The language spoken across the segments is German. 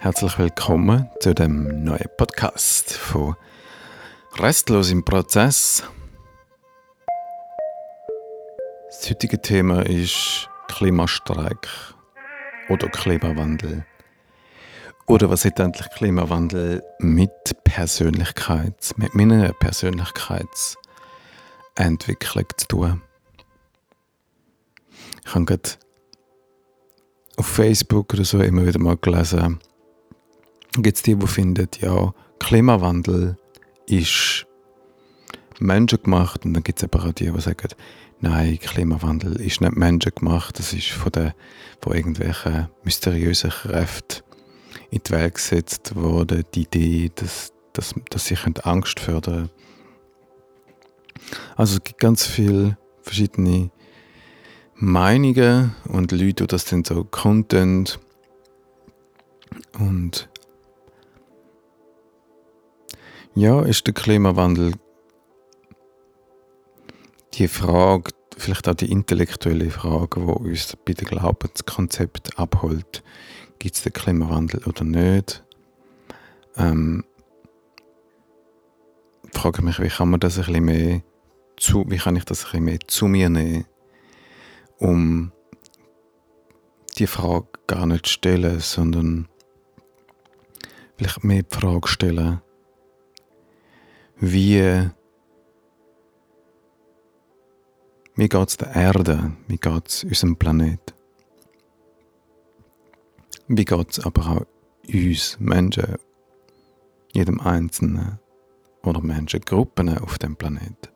Herzlich willkommen zu dem neuen Podcast von Restlos im Prozess. Das heutige Thema ist Klimastreik oder Klimawandel. Oder was hat eigentlich Klimawandel mit Persönlichkeit, mit meiner Persönlichkeitsentwicklung zu tun? Ich habe gerade auf Facebook oder so immer wieder mal gelesen, gibt es die, die finden, ja, Klimawandel ist menschengemacht. Und dann gibt es aber auch die, die sagen, nein, Klimawandel ist nicht menschengemacht, das ist von, der, von irgendwelchen mysteriösen Kräften in die Welt gesetzt worden, die Idee, dass, dass, dass sie Angst fördern Also es gibt ganz viele verschiedene Meinungen und Leute, die das dann so content und ja, ist der Klimawandel die Frage, vielleicht auch die intellektuelle Frage, die uns bei dem Glaubenskonzept abholt. Gibt es den Klimawandel oder nicht? Ähm, ich frage mich, wie kann man das ein bisschen mehr zu, wie kann ich das ein bisschen mehr zu mir nehmen, um die Frage gar nicht zu stellen, sondern vielleicht mehr die Frage stellen, wie, wie geht es der Erde, wie geht es unserem Planet. Wie geht es aber auch uns Menschen, jedem Einzelnen oder Menschengruppen auf dem Planet.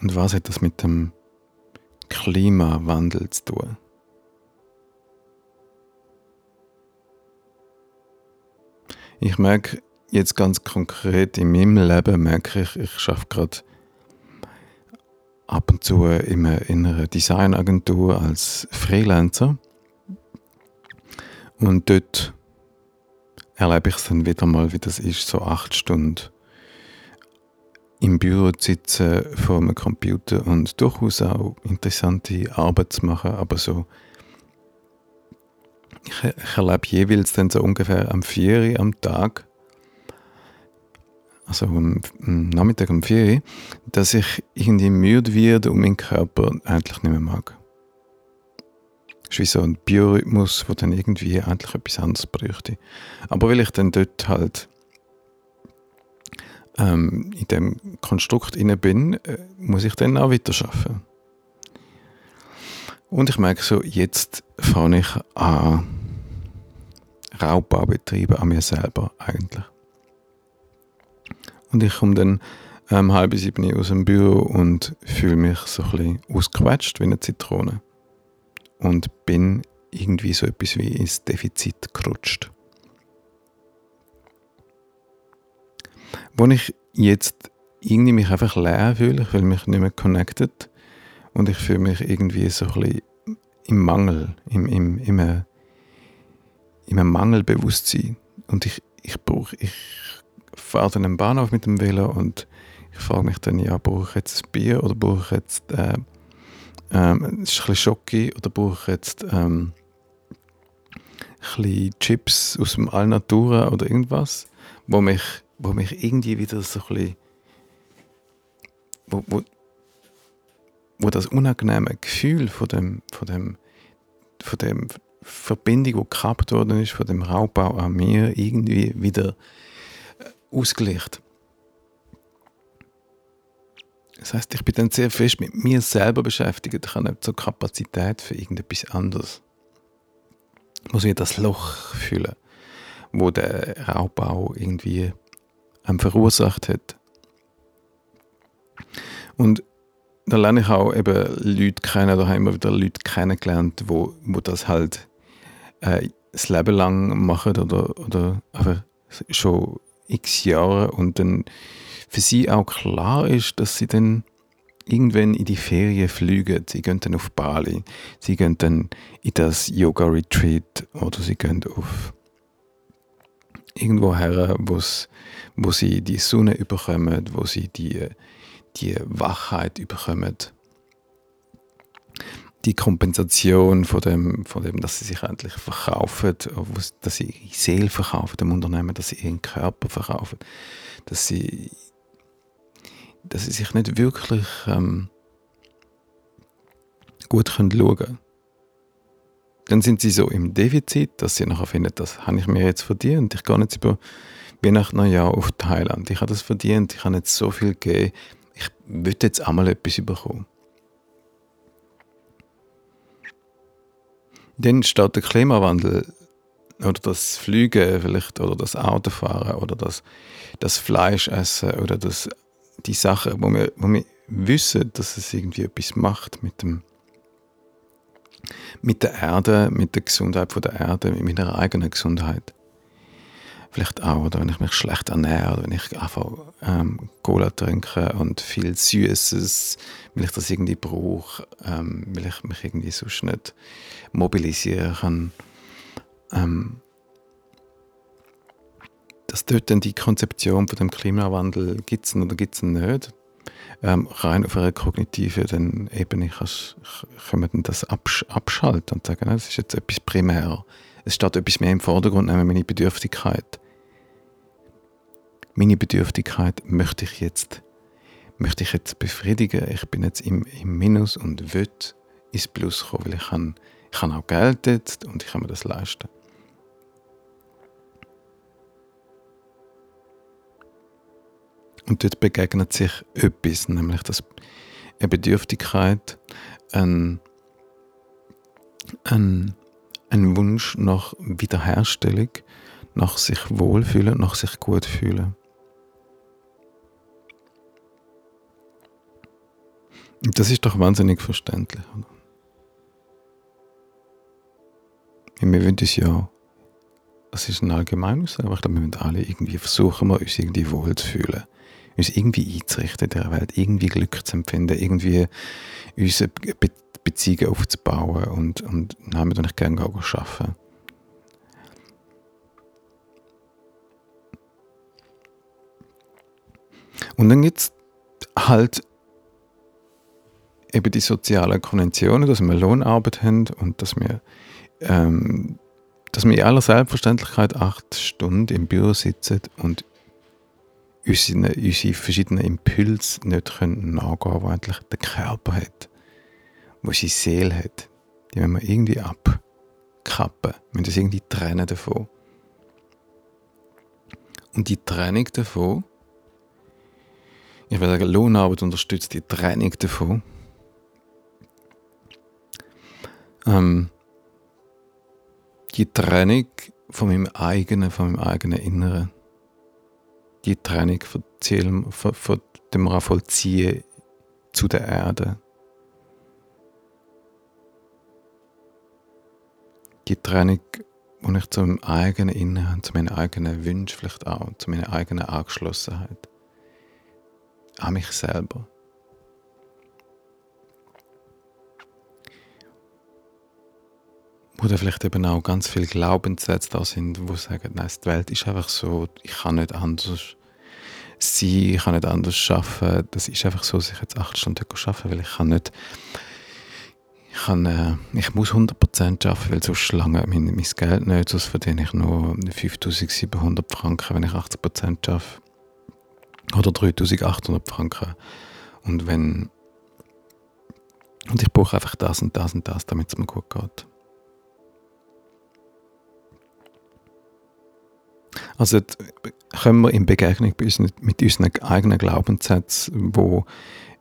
Und was hat das mit dem Klimawandel zu tun? Ich merke jetzt ganz konkret in meinem Leben, merke ich, ich schaffe gerade ab und zu in einer Designagentur als Freelancer. Und dort erlebe ich es dann wieder mal, wie das ist, so acht Stunden im Büro zu sitzen vor einem Computer und durchaus auch interessante Arbeit zu machen, aber so ich, erlebe jeweils dann so ungefähr am 4 Uhr am Tag, also am, Nachmittag um 4 Uhr, dass ich irgendwie müde werde und meinen Körper eigentlich nicht mehr mag. Es ist wie so ein Biorhythmus, der dann irgendwie eigentlich etwas anderes bräuchte. Aber weil ich dann dort halt ähm, in dem Konstrukt inne bin, äh, muss ich dann auch weiter arbeiten. Und ich merke so, jetzt fange ich an, Raubbau betreiben an mir selber eigentlich. Und ich komme dann um halb sieben aus dem Büro und fühle mich so ein bisschen ausgequetscht wie eine Zitrone. Und bin irgendwie so etwas wie ins Defizit gerutscht. Wo ich jetzt irgendwie mich einfach leer fühle, ich fühle mich nicht mehr connected und ich fühle mich irgendwie so ein bisschen im Mangel, im, im, im, in einem Mangelbewusstsein. Und ich, ich brauche, ich fahre dann am Bahnhof mit dem Velo und ich frage mich dann, ja, brauche ich jetzt ein Bier oder brauche ich jetzt äh, ähm, ist ein bisschen Schocke oder brauche ich jetzt ähm, ein bisschen Chips aus dem Alnatura oder irgendwas, wo mich, wo mich irgendwie wieder so ein bisschen wo, wo, wo das unangenehme Gefühl von dem, von dem, von dem Verbindung, die gekappt worden ist von dem Raubbau an mir, irgendwie wieder äh, ausgleicht. Das heißt, ich bin dann sehr fest mit mir selber beschäftigt. Ich habe nicht so Kapazität für irgendetwas anderes. Ich muss ich das Loch fühlen, wo der Raubbau irgendwie ähm, verursacht hat. Und da lerne ich auch eben Leute kennen, da haben wir wieder Leute kennengelernt, wo, wo das halt äh, das Leben lang machen oder, oder einfach schon x Jahre und dann für sie auch klar ist, dass sie dann irgendwann in die Ferien fliegen. Sie gehen dann auf Bali, sie gehen dann in das Yoga-Retreat oder sie gehen auf irgendwo her, wo sie die Sonne überkommen, wo sie die, die Wachheit überkommen die Kompensation von dem, von dem, dass sie sich endlich verkaufen, dass sie ihre Seele verkaufen dem Unternehmen, dass sie ihren Körper verkaufen, dass sie, dass sie sich nicht wirklich ähm, gut schauen können. Dann sind sie so im Defizit, dass sie nachher finden, das habe ich mir jetzt verdient. Ich gehe jetzt über Weihnachten Neujahr auf Thailand. Ich habe das verdient, ich habe jetzt so viel gegeben. Ich würde jetzt einmal etwas bekommen. Dann steht der Klimawandel oder das Fliegen vielleicht oder das Autofahren oder das, das Fleischessen oder das, die Sachen, wo wir, wo wir wissen, dass es irgendwie etwas macht mit dem mit der Erde, mit der Gesundheit von der Erde, mit meiner eigenen Gesundheit. Vielleicht auch, oder wenn ich mich schlecht ernähre, oder wenn ich einfach ähm, Cola trinke und viel Süßes, weil ich das irgendwie brauche, ähm, weil ich mich irgendwie sonst nicht mobilisieren kann. Ähm, dass dort dann die Konzeption von dem Klimawandel gibt es oder gibt es nicht. Ähm, rein auf einer kognitiven Ebene kannst, können wir das absch abschalten und sagen, das ist jetzt etwas primär. Es steht etwas mehr im Vordergrund, nämlich meine Bedürftigkeit meine Bedürftigkeit möchte ich jetzt, möchte ich jetzt befriedigen. Ich bin jetzt im, im Minus und will ins Plus kommen, weil ich kann, ich habe auch Geld jetzt und ich kann mir das leisten. Und dort begegnet sich etwas, nämlich das, eine Bedürftigkeit, ein, ein, ein Wunsch nach Wiederherstellung, nach sich wohlfühlen, nach sich gut fühlen. Das ist doch wahnsinnig verständlich. Wir wollen uns ja, das ist ein allgemeines, aber ich glaube, wir wollen alle irgendwie versuchen, uns irgendwie wohl zu fühlen. Uns irgendwie einzurichten in der Welt, irgendwie Glück zu empfinden, irgendwie unsere Be Beziehungen aufzubauen und, und nein, wir nicht gerne arbeiten. Und dann gibt es halt eben die sozialen Konventionen, dass wir Lohnarbeit haben und dass wir, ähm, dass wir in aller Selbstverständlichkeit acht Stunden im Büro sitzen und unsere, unsere verschiedenen Impulse nicht können nachgehen können, die eigentlich der Körper hat, wo seine Seele hat. Die müssen wir irgendwie abkappen, wir müssen das irgendwie trennen davon. Und die Trennung davon, ich würde sagen, Lohnarbeit unterstützt die Trennung davon, ähm, die Trennung von meinem eigenen, von meinem eigenen Inneren. Die Trennung von, Ziel, von, von dem Vollziehen zu der Erde. Die Trennung, die ich zu meinem eigenen Inneren, zu meinen eigenen Wünschen vielleicht auch, zu meiner eigenen Angeschlossenheit. An mich selber. Oder vielleicht eben auch ganz viele Glaubenssätze da sind, wo sagen, nein, die Welt ist einfach so, ich kann nicht anders sein, ich kann nicht anders schaffen. Das ist einfach so, dass ich jetzt acht Stunden arbeiten weil ich kann nicht, ich, kann, äh, ich muss 100% arbeiten, weil sonst lange mein, mein Geld nicht, sonst verdiene ich nur 5700 Franken, wenn ich 80% arbeite. Oder 3800 Franken. Und wenn und ich brauche einfach das und das und das, damit es mir gut geht. Also können wir in Begegnung mit unseren eigenen Glaubenssätzen, wo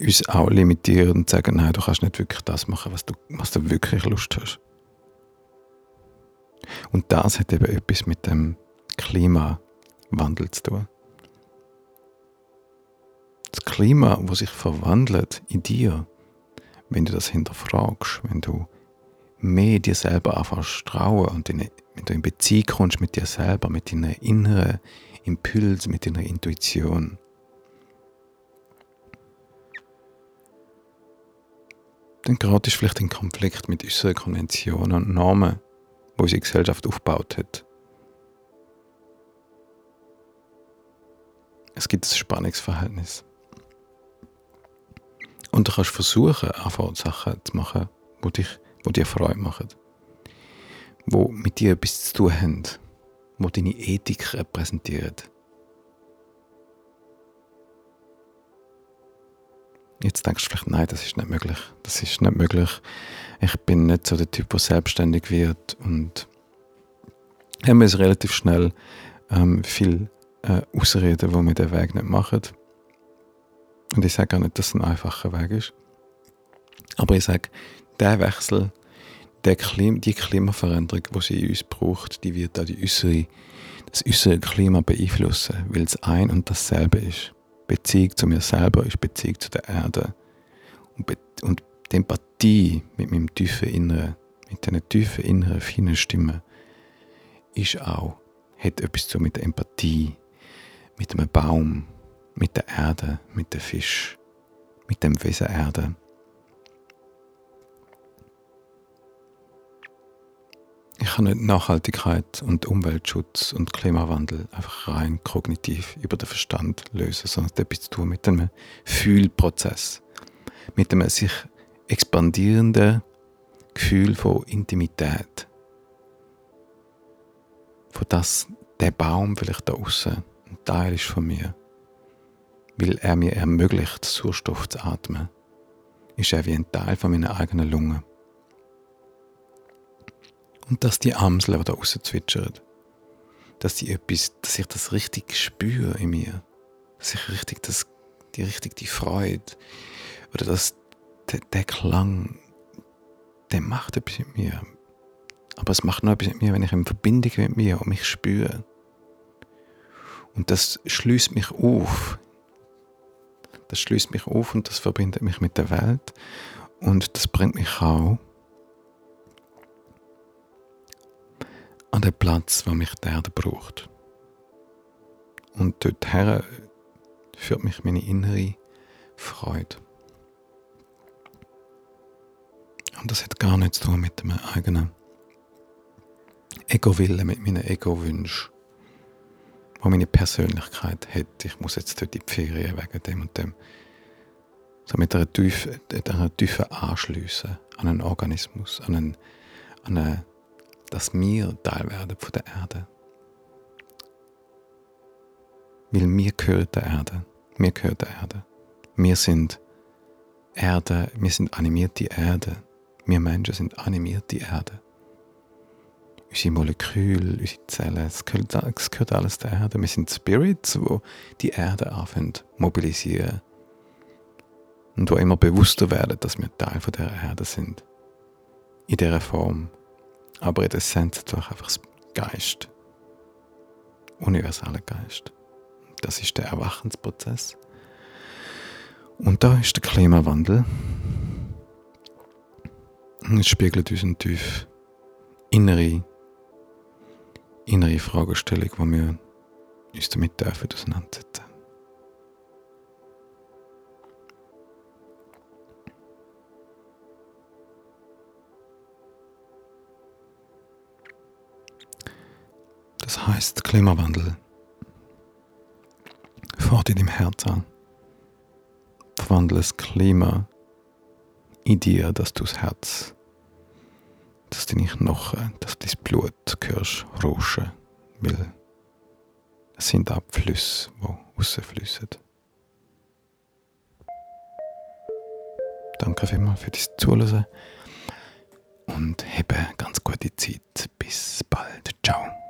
uns auch limitieren und sagen, nein, du kannst nicht wirklich das machen, was du, was du wirklich Lust hast. Und das hat eben etwas mit dem Klimawandel zu tun. Das Klima, wo sich verwandelt in dir, wenn du das hinterfragst, wenn du mehr dir selber anfängst trauen und deine wenn du in Beziehung kommst mit dir selber, mit deinen inneren Impuls, mit deiner Intuition. Dann geratest du vielleicht in Konflikt mit unseren Konventionen und Normen, die unsere Gesellschaft aufgebaut hat. Es gibt ein Spannungsverhältnis. Und du kannst versuchen, einfach Sachen zu machen, wo, dich, wo dir Freude machen, wo mit dir etwas zu tun haben, wo deine Ethik repräsentieren. Jetzt denkst du vielleicht, nein, das ist nicht möglich. Das ist nicht möglich. Ich bin nicht so der Typ, der selbstständig wird und haben wir es relativ schnell ähm, viel äh, Ausreden, wo wir den Weg nicht machen. Und ich sage auch nicht, dass es ein einfacher Weg ist. Aber ich sage, der Wechsel, der Klima, die Klimaveränderung, die sie in uns braucht, die wird auch die äußere, das äußere Klima beeinflussen, weil es ein und dasselbe ist. Beziehung zu mir selber ist Beziehung zu der Erde. Und, Be und die Empathie mit meinem tiefen Inneren, mit diesen tiefen inneren, feinen Stimmen, ist auch, hat etwas zu mit der Empathie, mit einem Baum, mit der Erde, mit dem Fisch, mit dem Wesen Erde. Ich kann nicht Nachhaltigkeit und Umweltschutz und Klimawandel einfach rein kognitiv über den Verstand lösen, sondern es hat etwas zu tun mit einem Fühlprozess, mit einem sich expandierenden Gefühl von Intimität. Von das der Baum vielleicht da außen ein Teil ist von mir, weil er mir ermöglicht, Sauerstoff zu atmen, ist er wie ein Teil von meiner eigenen Lunge. Und dass die Amsel, die da außen zwitschern, dass, die etwas, dass ich das richtig spüre in mir, dass ich richtig das, die richtig die Freude oder dass der, der Klang, der macht etwas mit mir. Aber es macht noch etwas mit mir, wenn ich in Verbindung mit mir und mich spüre. Und das schließt mich auf. Das schließt mich auf und das verbindet mich mit der Welt. Und das bringt mich auch an den Platz, wo mich die Erde braucht. Und dorthin führt mich meine innere Freude. Und das hat gar nichts zu tun mit dem eigenen Ego-Willen, mit meinen Ego-Wünschen wo meine Persönlichkeit hat. Ich muss jetzt dort in die Ferien wegen dem und dem. So mit einer tiefen, einer tiefen Anschliessen an einen Organismus, an, einen, an eine, dass wir Teil werden von der Erde. Weil wir gehören der Erde. Wir gehören der Erde. Wir sind Erde, wir sind animierte Erde. Wir Menschen sind animierte Erde unsere Moleküle, unsere Zellen, es gehört, es gehört alles der Erde. Wir sind Spirits, wo die Erde anfangen mobilisieren. Und wo immer bewusster werden, dass wir Teil von der Erde sind. In dieser Form. Aber in der Essenz durch einfach das Geist. Universaler Geist. Das ist der Erwachensprozess. Und da ist der Klimawandel. Es spiegelt uns tief innere innere Fragestellung, die wir uns damit dürfen auseinandersetzen. Das heißt Klimawandel. Fahrt in an. Verwandle das Klima in dir, dass du das Herz dass deine Knochen, dass dein Blut hörst rauschen, weil es sind Abflüsse, die rausfließen. Danke vielmals für das Zuhören und habe ganz gute Zeit. Bis bald. Ciao.